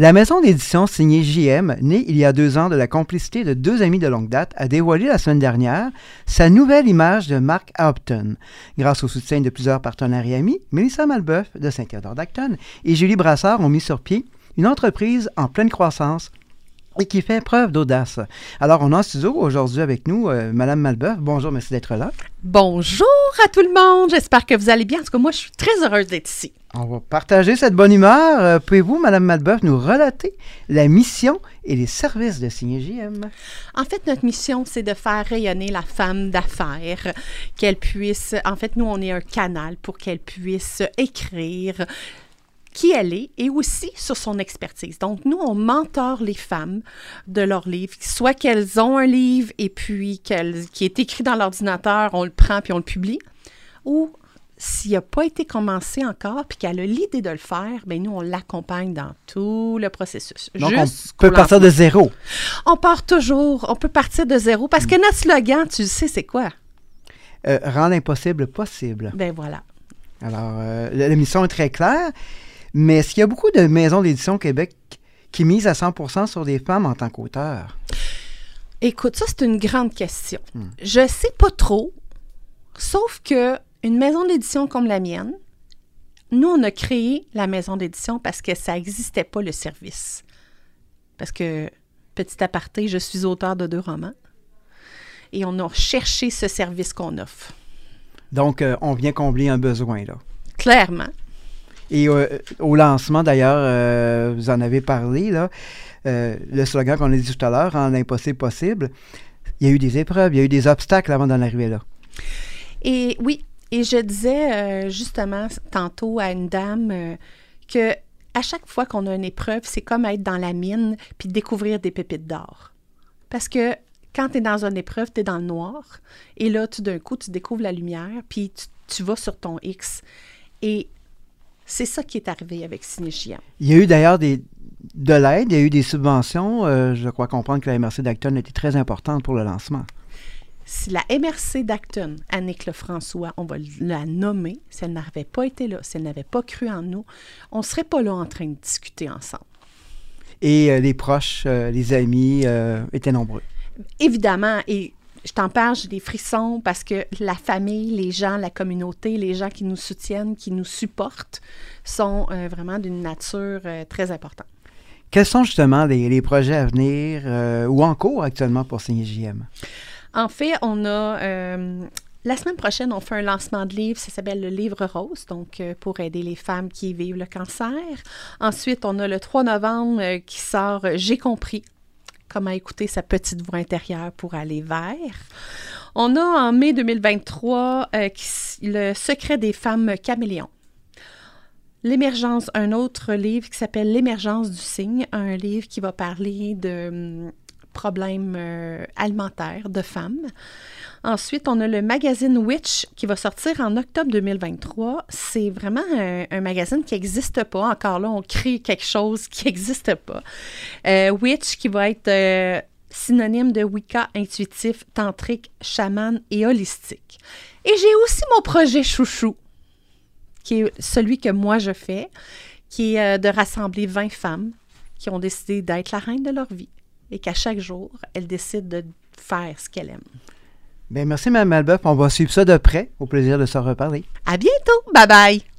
La maison d'édition signée JM, née il y a deux ans de la complicité de deux amis de longue date, a dévoilé la semaine dernière sa nouvelle image de Mark Hampton. Grâce au soutien de plusieurs partenaires et amis, Melissa Malbeuf de Saint-Théodore d'Acton et Julie Brassard ont mis sur pied une entreprise en pleine croissance et qui fait preuve d'audace. Alors, on a en studio aujourd'hui avec nous euh, Madame Malbeuf. Bonjour, merci d'être là. Bonjour à tout le monde. J'espère que vous allez bien. En tout cas, moi, je suis très heureuse d'être ici. On va partager cette bonne humeur. Euh, Pouvez-vous, Madame Malbeuf, nous relater la mission et les services de JM? En fait, notre mission, c'est de faire rayonner la femme d'affaires, qu'elle puisse... En fait, nous, on est un canal pour qu'elle puisse écrire qui elle est et aussi sur son expertise. Donc, nous, on mentore les femmes de leur livre, soit qu'elles ont un livre et puis qu'elle, qui est écrit dans l'ordinateur, on le prend puis on le publie, ou s'il n'a pas été commencé encore puis qu'elle a l'idée de le faire, bien, nous, on l'accompagne dans tout le processus. Donc, on peut partir de zéro. On part toujours, on peut partir de zéro parce que notre slogan, tu sais, c'est quoi? Euh, rendre l'impossible possible. Ben voilà. Alors, euh, la mission est très claire. Mais est-ce qu'il y a beaucoup de maisons d'édition au Québec qui misent à 100% sur des femmes en tant qu'auteurs? Écoute, ça, c'est une grande question. Je hmm. Je sais pas trop, sauf que une maison d'édition comme la mienne, nous, on a créé la maison d'édition parce que ça n'existait pas le service. Parce que, petit aparté, je suis auteur de deux romans. Et on a cherché ce service qu'on offre. Donc, euh, on vient combler un besoin, là. Clairement. Et euh, au lancement, d'ailleurs, euh, vous en avez parlé, là, euh, le slogan qu'on a dit tout à l'heure, en impossible possible, il y a eu des épreuves, il y a eu des obstacles avant d'en arriver là. Et oui, et je disais justement tantôt à une dame que à chaque fois qu'on a une épreuve, c'est comme être dans la mine puis découvrir des pépites d'or. Parce que quand tu es dans une épreuve, tu es dans le noir. Et là, tout d'un coup, tu découvres la lumière, puis tu, tu, vas sur ton X. Et c'est ça qui est arrivé avec Cinégia. Il y a eu d'ailleurs des, de l'aide, il y a eu des subventions. Euh, je crois comprendre que la MRC d'Acton était très importante pour le lancement. Si la MRC d'Acton, Annick Lefrançois, on va la nommer, si elle n'avait pas été là, si elle n'avait pas cru en nous, on ne serait pas là en train de discuter ensemble. Et euh, les proches, euh, les amis étaient nombreux. Évidemment, et je t'en parle, j'ai des frissons parce que la famille, les gens, la communauté, les gens qui nous soutiennent, qui nous supportent, sont euh, vraiment d'une nature euh, très importante. Quels sont justement les, projets à venir euh, ou en cours actuellement pour Signer JM? En fait, on a. la semaine prochaine, on fait un lancement de livre, ça s'appelle le Livre Rose, donc pour aider les femmes qui vivent le cancer. Ensuite, on a le 3 novembre qui sort J'ai compris, comment écouter sa petite voix intérieure pour aller vers. On a en mai 2023 euh, Le secret des femmes caméléons. L'émergence, un autre livre qui s'appelle L'émergence du signe, un livre qui va parler de hum, problèmes euh, alimentaires de femmes. Ensuite, on a le magazine Witch qui va sortir en octobre 2023. C'est vraiment un, magazine qui n'existe pas. Encore là, on crée quelque chose qui n'existe pas. Euh, Witch qui va être euh, synonyme de Wicca intuitif, tantrique, chaman et holistique. Et j'ai aussi mon projet chouchou, qui est celui que moi je fais, qui est de rassembler 20 femmes qui ont décidé d'être la reine de leur vie et qu'à chaque jour, elle décide de faire ce qu'elle aime. Bien, merci, Mme Malbeuf. On va suivre ça de près. Au plaisir de se reparler. À bientôt. Bye bye.